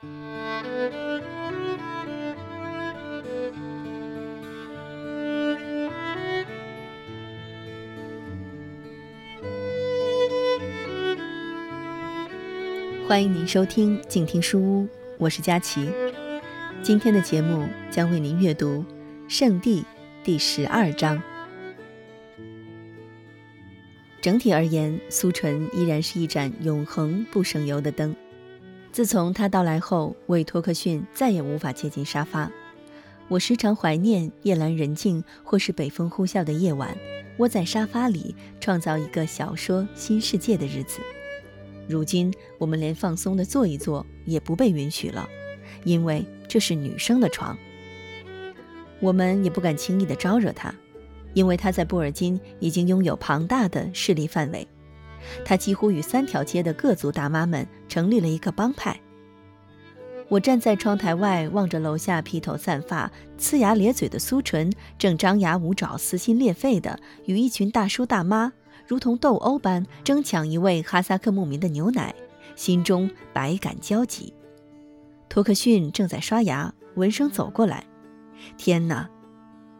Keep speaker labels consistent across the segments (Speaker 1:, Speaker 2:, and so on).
Speaker 1: 欢迎您收听静听书屋，我是佳琪。今天的节目将为您阅读《圣地》第十二章。整体而言，苏纯依然是一盏永恒不省油的灯。自从他到来后，为托克逊再也无法接近沙发。我时常怀念夜阑人静或是北风呼啸的夜晚，窝在沙发里创造一个小说新世界的日子。如今，我们连放松的坐一坐也不被允许了，因为这是女生的床。我们也不敢轻易的招惹他，因为他在布尔津已经拥有庞大的势力范围。他几乎与三条街的各族大妈们成立了一个帮派。我站在窗台外，望着楼下披头散发、呲牙咧嘴的苏纯，正张牙舞爪、撕心裂肺地与一群大叔大妈。如同斗殴般争抢一位哈萨克牧民的牛奶，心中百感交集。托克逊正在刷牙，闻声走过来。天哪！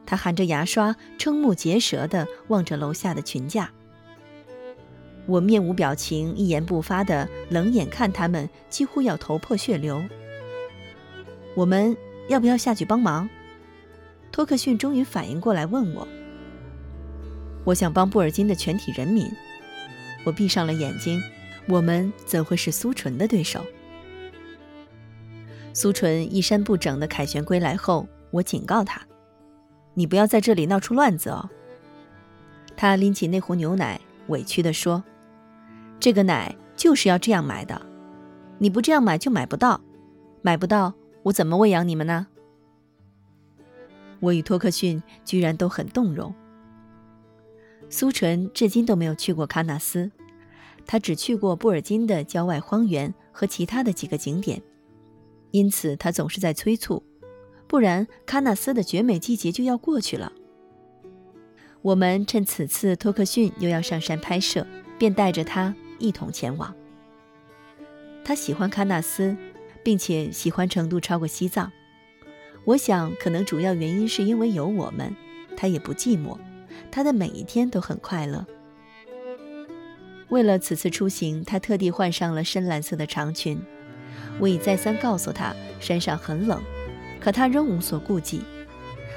Speaker 1: 他含着牙刷，瞠目结舌地望着楼下的群架。我面无表情，一言不发地冷眼看他们，几乎要头破血流。我们要不要下去帮忙？托克逊终于反应过来，问我。我想帮布尔津的全体人民。我闭上了眼睛。我们怎会是苏纯的对手？苏纯衣衫不整的凯旋归来后，我警告他：“你不要在这里闹出乱子哦。”他拎起那壶牛奶，委屈地说：“这个奶就是要这样买的，你不这样买就买不到，买不到我怎么喂养你们呢？”我与托克逊居然都很动容。苏纯至今都没有去过喀纳斯，他只去过布尔津的郊外荒原和其他的几个景点，因此他总是在催促，不然喀纳斯的绝美季节就要过去了。我们趁此次托克逊又要上山拍摄，便带着他一同前往。他喜欢喀纳斯，并且喜欢程度超过西藏。我想，可能主要原因是因为有我们，他也不寂寞。他的每一天都很快乐。为了此次出行，他特地换上了深蓝色的长裙。我已再三告诉他山上很冷，可他仍无所顾忌。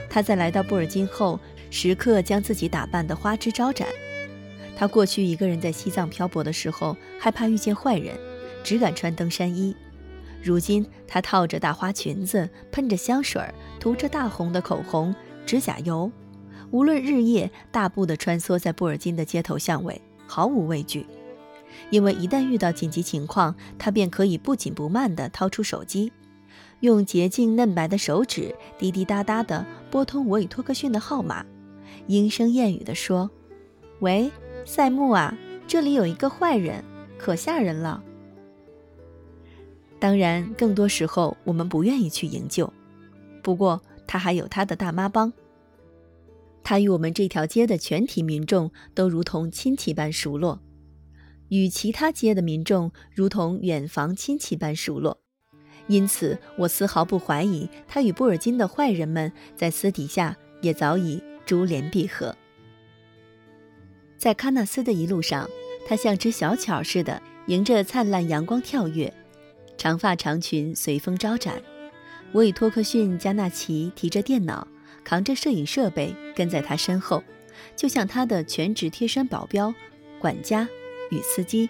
Speaker 1: 他在来到布尔津后，时刻将自己打扮得花枝招展。他过去一个人在西藏漂泊的时候，害怕遇见坏人，只敢穿登山衣。如今，他套着大花裙子，喷着香水，涂着大红的口红、指甲油。无论日夜，大步地穿梭在布尔津的街头巷尾，毫无畏惧。因为一旦遇到紧急情况，他便可以不紧不慢地掏出手机，用洁净嫩白的手指滴滴答答地拨通我与托克逊的号码，莺声燕语地说：“喂，塞木啊，这里有一个坏人，可吓人了。”当然，更多时候我们不愿意去营救。不过，他还有他的大妈帮。他与我们这条街的全体民众都如同亲戚般熟络，与其他街的民众如同远房亲戚般熟络，因此我丝毫不怀疑他与布尔津的坏人们在私底下也早已珠联璧合。在喀纳斯的一路上，他像只小巧似的迎着灿烂阳光跳跃，长发长裙随风招展。我与托克逊、加纳奇提着电脑。扛着摄影设备跟在他身后，就像他的全职贴身保镖、管家与司机。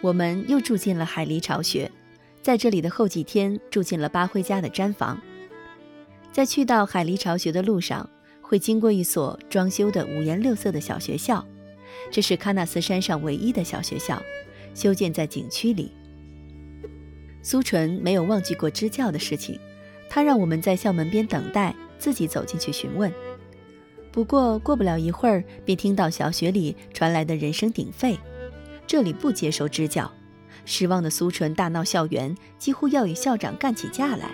Speaker 1: 我们又住进了海狸巢穴，在这里的后几天住进了巴辉家的毡房。在去到海狸巢穴的路上，会经过一所装修的五颜六色的小学校，这是喀纳斯山上唯一的小学校，修建在景区里。苏纯没有忘记过支教的事情，他让我们在校门边等待。自己走进去询问，不过过不了一会儿，便听到小学里传来的人声鼎沸。这里不接受支教。失望的苏纯大闹校园，几乎要与校长干起架来。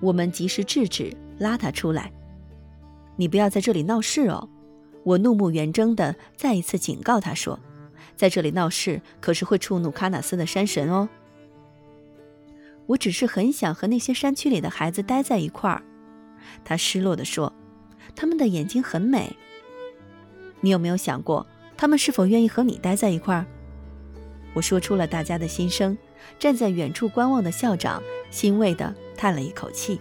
Speaker 1: 我们及时制止，拉他出来。你不要在这里闹事哦！我怒目圆睁地再一次警告他说：“在这里闹事，可是会触怒喀纳斯的山神哦。”我只是很想和那些山区里的孩子待在一块儿。”他失落地说，“他们的眼睛很美。你有没有想过，他们是否愿意和你待在一块儿？”我说出了大家的心声。站在远处观望的校长欣慰地叹了一口气。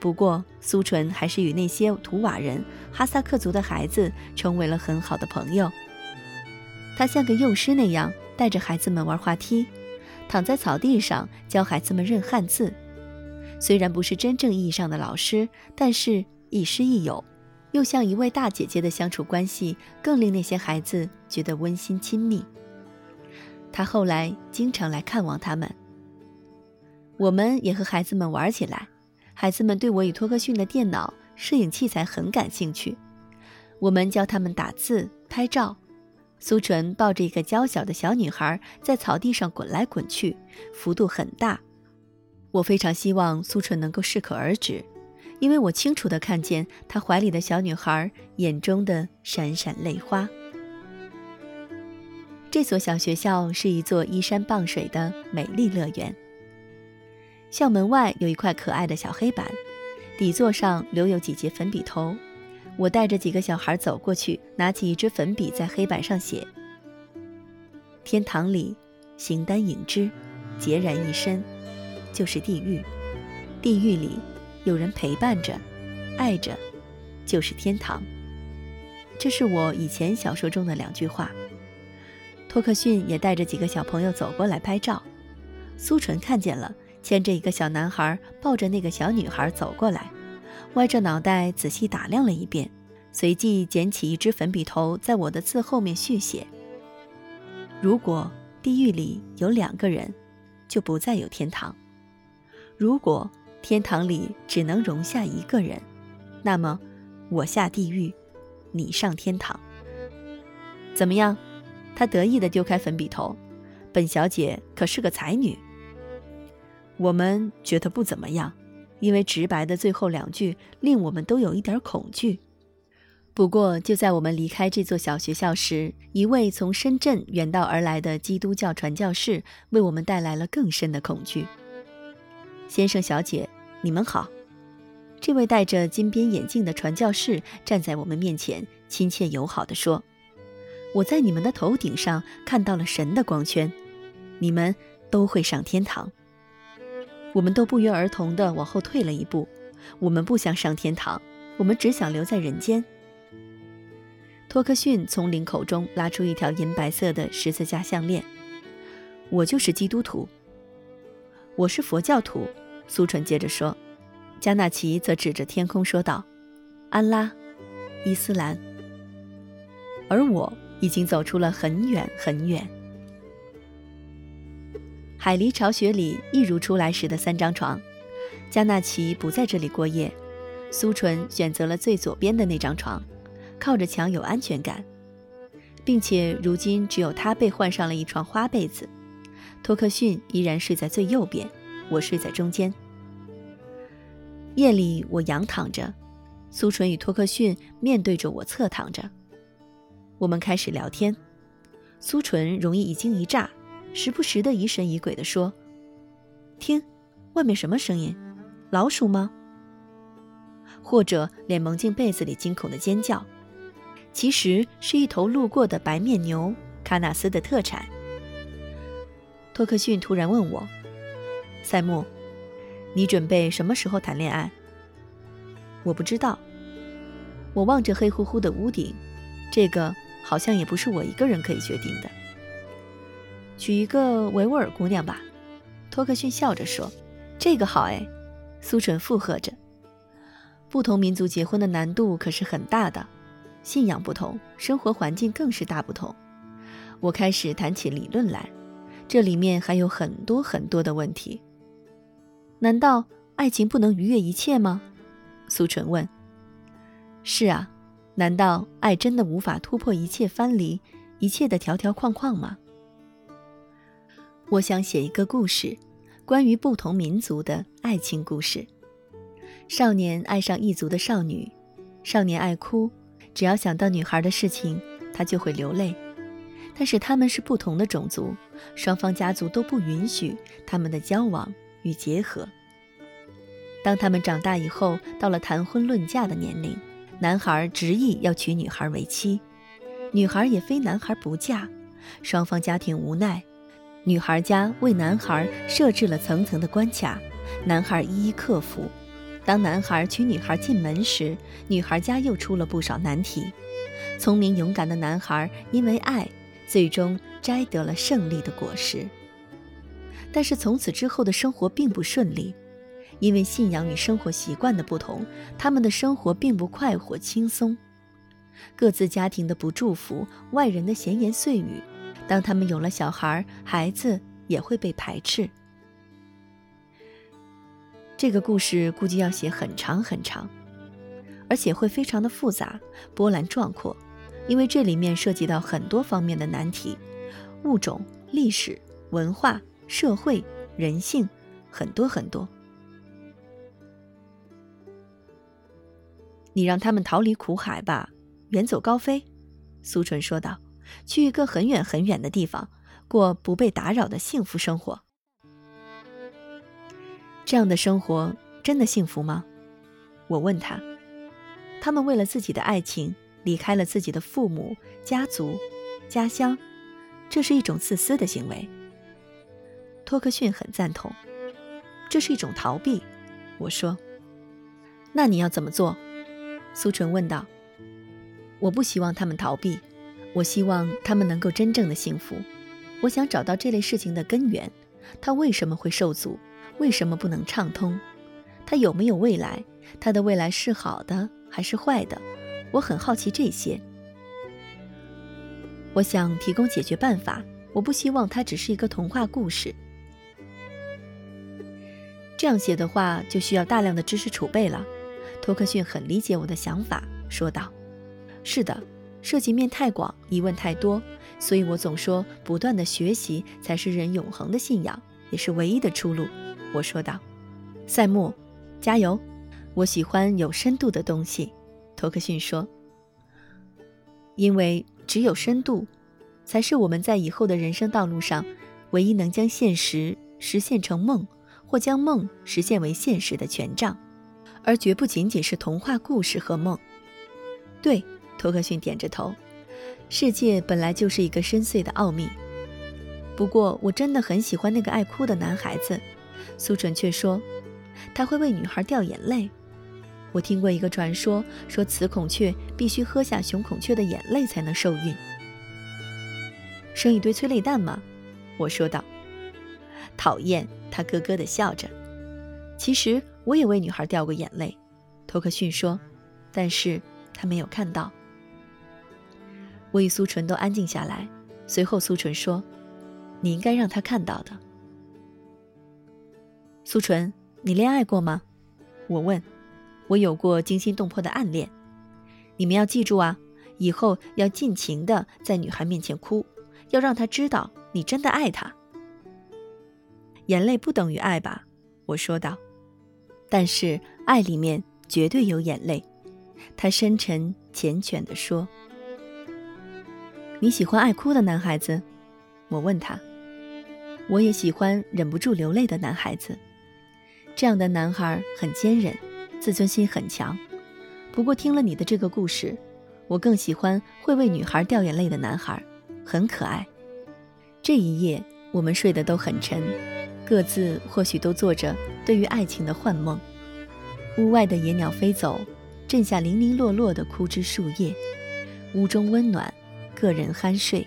Speaker 1: 不过，苏纯还是与那些图瓦人、哈萨克族的孩子成为了很好的朋友。他像个幼师那样带着孩子们玩滑梯，躺在草地上教孩子们认汉字。虽然不是真正意义上的老师，但是亦师亦友，又像一位大姐姐的相处关系，更令那些孩子觉得温馨亲密。他后来经常来看望他们。我们也和孩子们玩起来，孩子们对我与托克逊的电脑、摄影器材很感兴趣。我们教他们打字、拍照。苏纯抱着一个娇小的小女孩在草地上滚来滚去，幅度很大。我非常希望苏纯能够适可而止，因为我清楚地看见她怀里的小女孩眼中的闪闪泪花。这所小学校是一座依山傍水的美丽乐园。校门外有一块可爱的小黑板，底座上留有几节粉笔头。我带着几个小孩走过去，拿起一支粉笔在黑板上写：“天堂里，形单影只，孑然一身，就是地狱；地狱里，有人陪伴着，爱着，就是天堂。”这是我以前小说中的两句话。托克逊也带着几个小朋友走过来拍照，苏纯看见了，牵着一个小男孩，抱着那个小女孩走过来。歪着脑袋仔细打量了一遍，随即捡起一支粉笔头，在我的字后面续写：“如果地狱里有两个人，就不再有天堂；如果天堂里只能容下一个人，那么我下地狱，你上天堂。怎么样？”他得意地丢开粉笔头，“本小姐可是个才女。”我们觉得不怎么样。因为直白的最后两句令我们都有一点恐惧。不过，就在我们离开这座小学校时，一位从深圳远道而来的基督教传教士为我们带来了更深的恐惧。先生、小姐，你们好。这位戴着金边眼镜的传教士站在我们面前，亲切友好地说：“我在你们的头顶上看到了神的光圈，你们都会上天堂。”我们都不约而同地往后退了一步。我们不想上天堂，我们只想留在人间。托克逊从领口中拉出一条银白色的十字架项链。我就是基督徒。我是佛教徒。苏纯接着说。加纳奇则指着天空说道：“安拉，伊斯兰。”而我已经走出了很远很远。海狸巢穴里一如出来时的三张床，加纳奇不在这里过夜。苏纯选择了最左边的那张床，靠着墙有安全感，并且如今只有他被换上了一床花被子。托克逊依然睡在最右边，我睡在中间。夜里我仰躺着，苏纯与托克逊面对着我侧躺着。我们开始聊天，苏纯容易一惊一乍。时不时的疑神疑鬼地说：“听，外面什么声音？老鼠吗？”或者脸蒙进被子里惊恐的尖叫，其实是一头路过的白面牛，喀纳斯的特产。托克逊突然问我：“塞木，你准备什么时候谈恋爱？”我不知道。我望着黑乎乎的屋顶，这个好像也不是我一个人可以决定的。娶一个维吾尔姑娘吧，托克逊笑着说：“这个好哎。”苏纯附和着。不同民族结婚的难度可是很大的，信仰不同，生活环境更是大不同。我开始谈起理论来，这里面还有很多很多的问题。难道爱情不能逾越一切吗？苏纯问。是啊，难道爱真的无法突破一切藩篱，一切的条条框框吗？我想写一个故事，关于不同民族的爱情故事。少年爱上异族的少女，少年爱哭，只要想到女孩的事情，他就会流泪。但是他们是不同的种族，双方家族都不允许他们的交往与结合。当他们长大以后，到了谈婚论嫁的年龄，男孩执意要娶女孩为妻，女孩也非男孩不嫁，双方家庭无奈，女孩家为男孩设置了层层的关卡，男孩一一克服。当男孩娶女孩进门时，女孩家又出了不少难题。聪明勇敢的男孩因为爱，最终摘得了胜利的果实。但是从此之后的生活并不顺利。因为信仰与生活习惯的不同，他们的生活并不快活轻松。各自家庭的不祝福，外人的闲言碎语，当他们有了小孩，孩子也会被排斥。这个故事估计要写很长很长，而且会非常的复杂、波澜壮阔，因为这里面涉及到很多方面的难题：物种、历史、文化、社会、人性，很多很多。你让他们逃离苦海吧，远走高飞。”苏纯说道，“去一个很远很远的地方，过不被打扰的幸福生活。这样的生活真的幸福吗？”我问他。他们为了自己的爱情离开了自己的父母、家族、家乡，这是一种自私的行为。托克逊很赞同，这是一种逃避。我说：“那你要怎么做？”苏纯问道：“我不希望他们逃避，我希望他们能够真正的幸福。我想找到这类事情的根源，它为什么会受阻？为什么不能畅通？它有没有未来？它的未来是好的还是坏的？我很好奇这些。我想提供解决办法。我不希望它只是一个童话故事。这样写的话，就需要大量的知识储备了。”托克逊很理解我的想法，说道：“是的，涉及面太广，疑问太多，所以我总说，不断的学习才是人永恒的信仰，也是唯一的出路。”我说道：“赛木，加油！我喜欢有深度的东西。”托克逊说：“因为只有深度，才是我们在以后的人生道路上，唯一能将现实实现成梦，或将梦实现为现实的权杖。”而绝不仅仅是童话故事和梦。对，托克逊点着头。世界本来就是一个深邃的奥秘。不过，我真的很喜欢那个爱哭的男孩子。苏纯却说，他会为女孩掉眼泪。我听过一个传说，说雌孔雀必须喝下雄孔雀的眼泪才能受孕。生一堆催泪弹吗？我说道。讨厌，他咯咯地笑着。其实。我也为女孩掉过眼泪，托克逊说，但是他没有看到。我与苏纯都安静下来。随后，苏纯说：“你应该让他看到的。”苏纯，你恋爱过吗？我问。我有过惊心动魄的暗恋。你们要记住啊，以后要尽情的在女孩面前哭，要让她知道你真的爱她。眼泪不等于爱吧？我说道。但是爱里面绝对有眼泪，他深沉缱绻地说：“你喜欢爱哭的男孩子？”我问他：“我也喜欢忍不住流泪的男孩子。这样的男孩很坚韧，自尊心很强。不过听了你的这个故事，我更喜欢会为女孩掉眼泪的男孩，很可爱。这一夜我们睡得都很沉。”各自或许都做着对于爱情的幻梦。屋外的野鸟飞走，震下零零落落的枯枝树叶。屋中温暖，个人酣睡。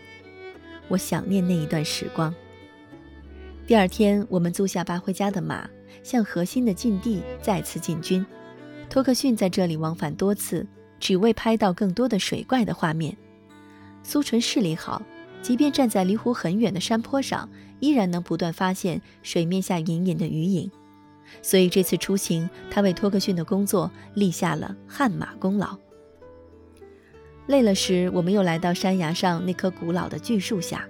Speaker 1: 我想念那一段时光。第二天，我们租下巴辉家的马，向核心的禁地再次进军。托克逊在这里往返多次，只为拍到更多的水怪的画面。苏纯视力好，即便站在离湖很远的山坡上。依然能不断发现水面下隐隐的鱼影，所以这次出行，他为托克逊的工作立下了汗马功劳。累了时，我们又来到山崖上那棵古老的巨树下，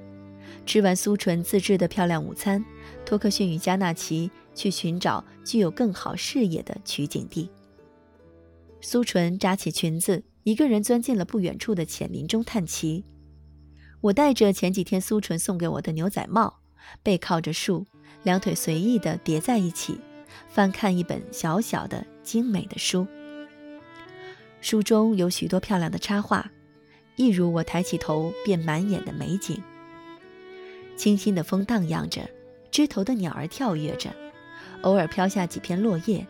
Speaker 1: 吃完苏纯自制的漂亮午餐，托克逊与加纳奇去寻找具有更好视野的取景地。苏纯扎起裙子，一个人钻进了不远处的浅林中探奇。我戴着前几天苏纯送给我的牛仔帽，背靠着树，两腿随意地叠在一起，翻看一本小小的、精美的书。书中有许多漂亮的插画，一如我抬起头便满眼的美景。清新的风荡漾着，枝头的鸟儿跳跃着，偶尔飘下几片落叶。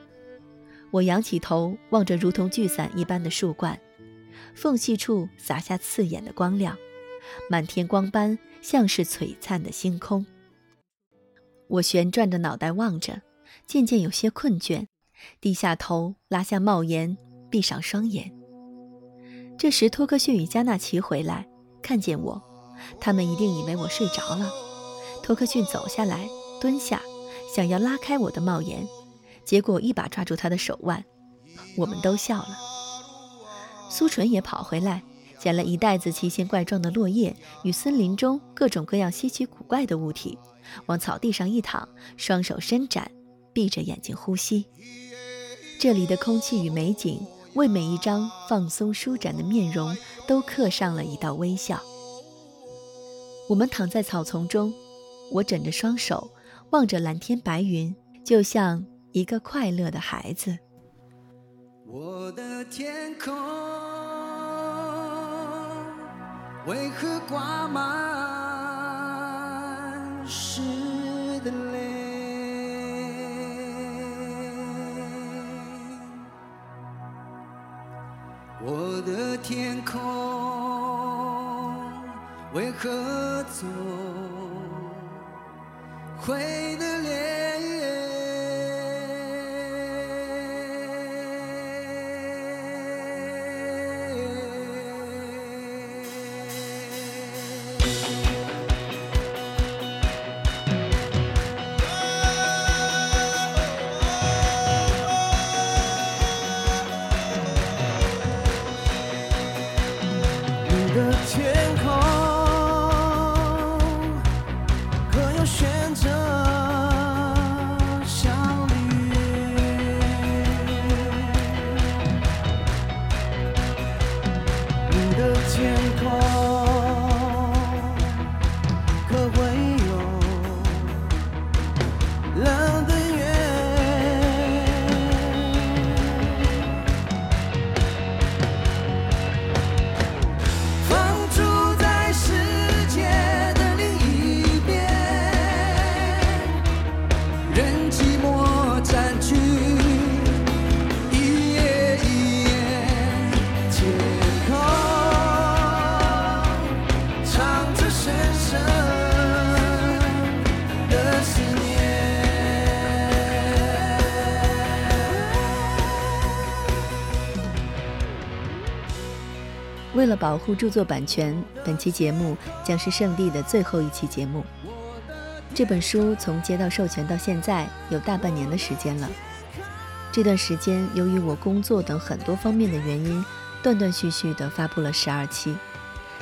Speaker 1: 我仰起头望着如同聚伞一般的树冠，缝隙处洒下刺眼的光亮。满天光斑，像是璀璨的星空。我旋转着脑袋望着，渐渐有些困倦，低下头，拉下帽檐，闭上双眼。这时，托克逊与加纳奇回来，看见我，他们一定以为我睡着了。托克逊走下来，蹲下，想要拉开我的帽檐，结果一把抓住他的手腕。我们都笑了。苏纯也跑回来。捡了一袋子奇形怪状的落叶与森林中各种各样稀奇古怪的物体，往草地上一躺，双手伸展，闭着眼睛呼吸。这里的空气与美景，为每一张放松舒展的面容都刻上了一道微笑。我们躺在草丛中，我枕着双手，望着蓝天白云，就像一个快乐的孩子。我的天空。为何挂满湿的泪？天空为何总灰的脸？为了保护著作版权，本期节目将是圣地的最后一期节目。这本书从接到授权到现在有大半年的时间了。这段时间，由于我工作等很多方面的原因，断断续续地发布了十二期。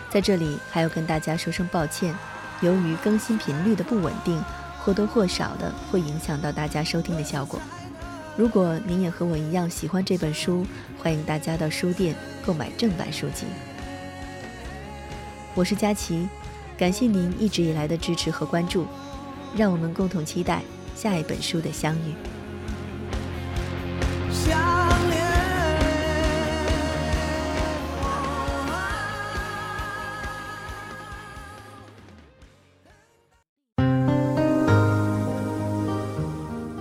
Speaker 1: 在这里还要跟大家说声抱歉，由于更新频率的不稳定，或多或少的会影响到大家收听的效果。如果您也和我一样喜欢这本书，欢迎大家到书店购买正版书籍。我是佳琪，感谢您一直以来的支持和关注，让我们共同期待下一本书的相遇。